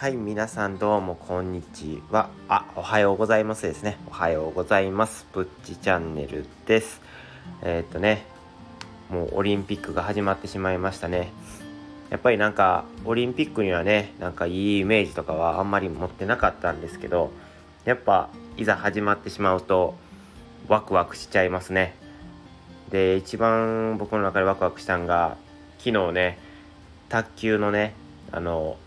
はい皆さんどうもこんにちは。あおはようございますですね。おはようございます。プッチチャンネルです。えー、っとねもうオリンピックが始まってしまいましたね。やっぱりなんかオリンピックにはねなんかいいイメージとかはあんまり持ってなかったんですけどやっぱいざ始まってしまうとワクワクしちゃいますね。で一番僕の中でワクワクしたんが昨日ね卓球のねあの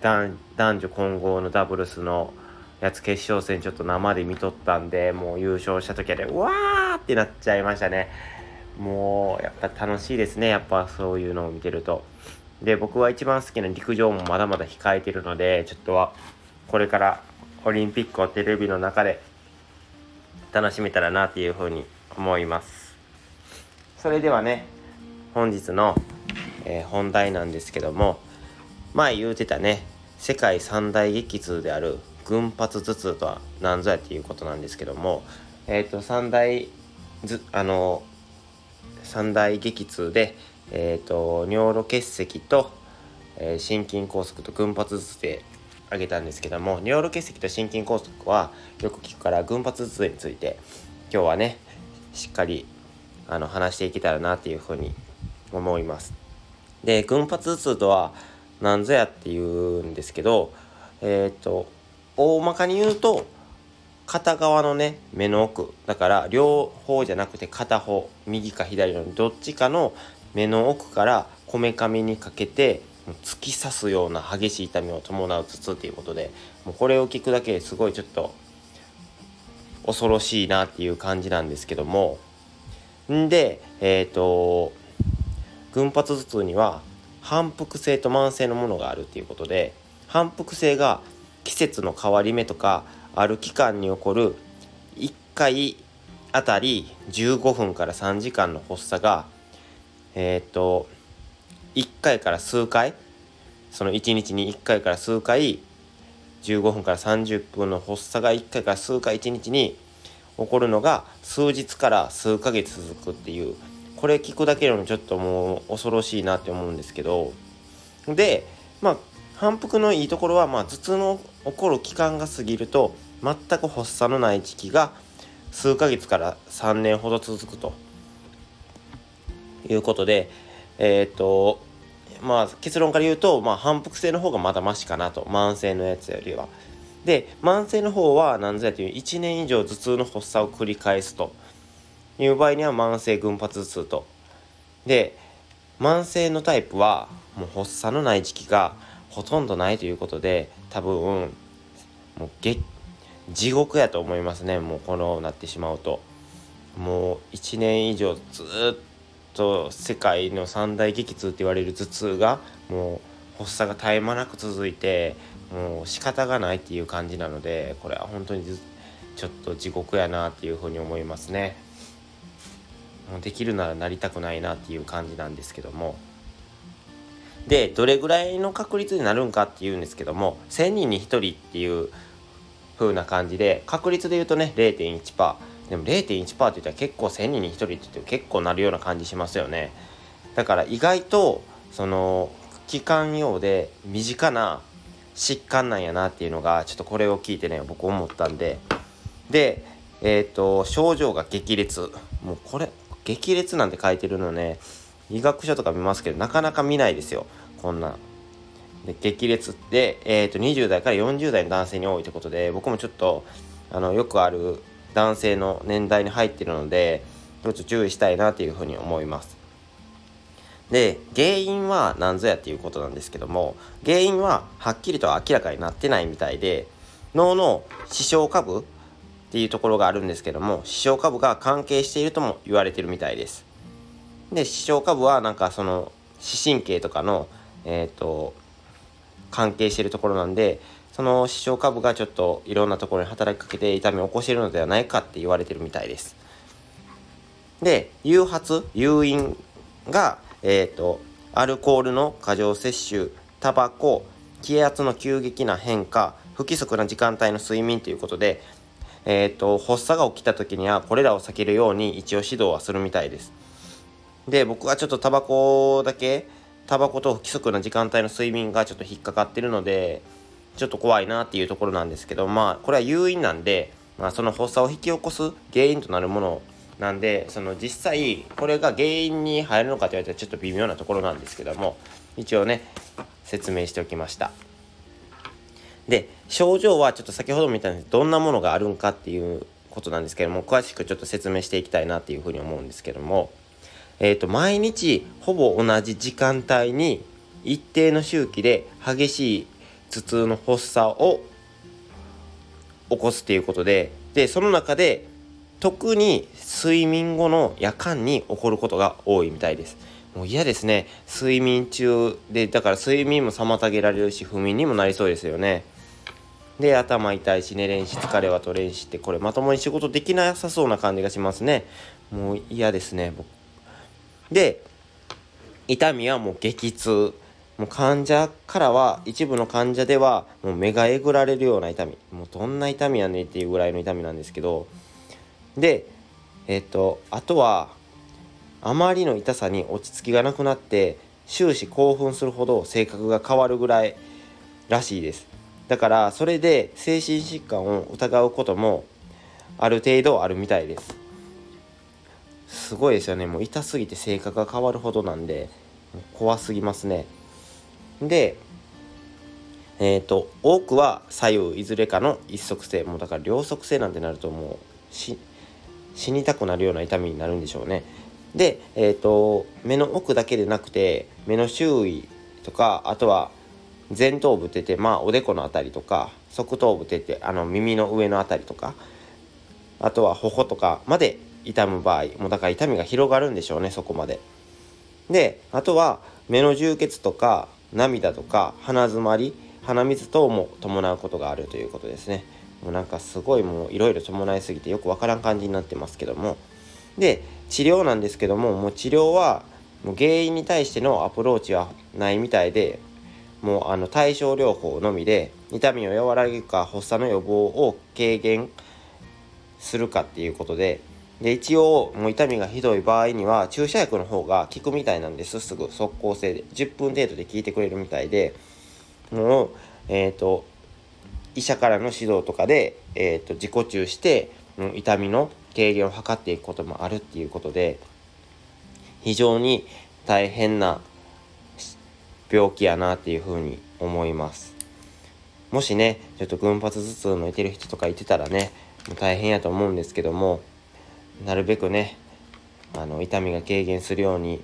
男女混合のダブルスのやつ決勝戦ちょっと生で見とったんでもう優勝した時はねうわーってなっちゃいましたね。もうやっぱ楽しいですね。やっぱそういうのを見てると。で僕は一番好きな陸上もまだまだ控えてるのでちょっとはこれからオリンピックをテレビの中で楽しめたらなっていうふうに思います。それではね本日の、えー、本題なんですけども前言うてたね世界三大激痛である群発頭痛とは何ぞやっていうことなんですけどもえっ、ー、と三大ずあの三大激痛でえっ、ー、と尿路結石と、えー、心筋梗塞と群発頭痛で挙げたんですけども尿路結石と心筋梗塞はよく聞くから群発頭痛について今日はねしっかりあの話していけたらなっていうふうに思います。で群発頭痛とは何ぞやっていうんですけどえっ、ー、と大まかに言うと片側のね目の奥だから両方じゃなくて片方右か左のどっちかの目の奥からこめかみにかけて突き刺すような激しい痛みを伴う頭痛ということでもうこれを聞くだけですごいちょっと恐ろしいなっていう感じなんですけども。んでえっ、ー、と群発頭痛には反復性と慢性のものがあるっていうことで反復性が季節の変わり目とかある期間に起こる1回あたり15分から3時間の発作がえっ、と1回から数回その1日に1回から数回15分から30分の発作が1回から数回1日に起こるのが数日から数ヶ月続くっていうこれ聞くだけでもちょっともう恐ろしいなって思うんですけどでまあ反復のいいところは、まあ、頭痛の起こる期間が過ぎると全く発作のない時期が数ヶ月から3年ほど続くということでえっ、とまあ結論から言うと、まあ、反復性の方がまだマシかなと慢性のやつよりは。で慢性の方は何ぞやという1年以上頭痛の発作を繰り返すと。いう場合には慢性群発頭痛と。で慢性のタイプはもう発作のない時期がほとんどないということで多分もう地獄やと思いますねもうこのなってしまうと。もう1年以上ずっと世界の三大激痛って言われる頭痛がもう発作が絶え間なく続いてもう仕方がないっていう感じなのでこれは本当にちょっと地獄やなっていうふうに思いますね。できるならなりたくないなっていう感じなんですけども。でどれぐらいの確率になるんかっていうんですけども1,000人に1人っていう風な感じで確率で言うとね0.1%でも0.1%って言ったら結構1,000人に1人って言って結構なるような感じしますよね。だから意外とその期間用で身近な疾患なんやなっていうのがちょっとこれを聞いてね僕思ったんで。でえっ、ー、と症状が激烈。もうこれ激烈なんて書いてるのね医学書とか見ますけどなかなか見ないですよこんな。で激烈って、えーと、20代から40代の男性に多いということで僕もちょっとあのよくある男性の年代に入ってるのでちょっと注意したいなというふうに思います。で原因は何ぞやっていうことなんですけども原因ははっきりと明らかになってないみたいで脳の視床下部っていうところがあるんですけども視床下部が関係しているとも言われてるみたいです。で視床下部はなんかその視神経とかのえっ、ー、と関係しているところなんでその視床下部がちょっといろんなところに働きかけて痛みを起こしているのではないかって言われてるみたいです。で誘発誘因がえっ、ー、とアルコールの過剰摂取タバコ気圧の急激な変化不規則な時間帯の睡眠ということでえーと、発作が起きた時にはこれらを避けるように一応指導はするみたいです。で僕はちょっとタバコだけタバコと不規則な時間帯の睡眠がちょっと引っかかってるのでちょっと怖いなっていうところなんですけどまあこれは誘因なんで、まあ、その発作を引き起こす原因となるものなんでその実際これが原因に入るのかと言われたらちょっと微妙なところなんですけども一応ね説明しておきましたで症状はちょっと先ほども言ったようにどんなものがあるんかっていうことなんですけども詳しくちょっと説明していきたいなっていうふうに思うんですけどもえ、ー、と毎日ほぼ同じ時間帯に一定の周期で激しい頭痛の発作を起こすっていうことででその中で特に睡眠後の夜間に起こることが多いみたいです。もう嫌ですね睡眠中でだから睡眠も妨げられるし不眠にもなりそうですよね。で頭痛いし寝れんし疲れは取れんしってこれまともに仕事できなさそうな感じがしますね。もう嫌ですね僕。で痛みはもう激痛。もう患者からは一部の患者ではもう目がえぐられるような痛みもうどんな痛みやねんっていうぐらいの痛みなんですけどでえっ、とあとはあまりの痛さに落ち着きがなくなって終始興奮するほど性格が変わるぐらいらしいですだからそれで精神疾患を疑うこともある程度あるみたいです。すごいですよね。もう痛すぎて性格が変わるほどなんで怖すぎますね。でえっ、ー、と多くは左右いずれかの一足性もうだから両足性なんてなるともう死にたくなるような痛みになるんでしょうね。で、えーと、目の奥だけでなくて目の周囲とかあとは前頭部っててまあおでこの辺りとか側頭部っててあの耳の上の辺りとかあとは頬とかまで痛む場合もうだから痛みが広がるんでしょうねそこまで。であとは目の充血とか涙とか鼻づまり鼻水等も伴うことがあるということですねもうなんかすごいもういろいろ伴いすぎてよくわからん感じになってますけどもで治療なんですけどももう治療はもう原因に対してのアプローチはないみたいでもうあの対症療法のみで痛みを和らげるか発作の予防を軽減するかっていうことでで一応もう痛みがひどい場合には注射薬の方が効くみたいなんです。すぐ速効性で10分程度で効いてくれるみたいでもうえっ、ー、と医者からの指導とかで、えーと、自己中して痛みの軽減を図っていくこともあるっていうことで非常に大変な病気やなっていうふうに思います。もしねちょっと群発頭痛のいてる人とかいてたらね大変やと思うんですけどもなるべくねあの痛みが軽減するように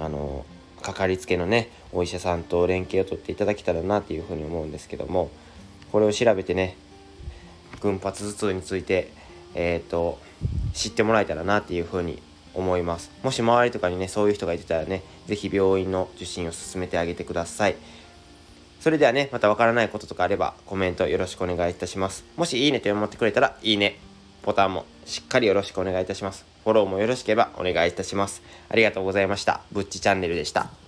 あのかかりつけのねお医者さんと連携を取っていただけたらなっていうふうに思うんですけどもこれを調べてね群発頭痛についてえっ、ー、と知ってもらえたらなっていうふうに思いますもし周りとかにねそういう人がいてたらね是非病院の受診を進めてあげてくださいそれではねまたわからないこととかあればコメントよろしくお願いいたしますもしいいねと思ってくれたらいいねボタンもしっかりよろしくお願いいたします。フォローもよろしければお願いいたします。ありがとうございました。ぶっちチャンネルでした。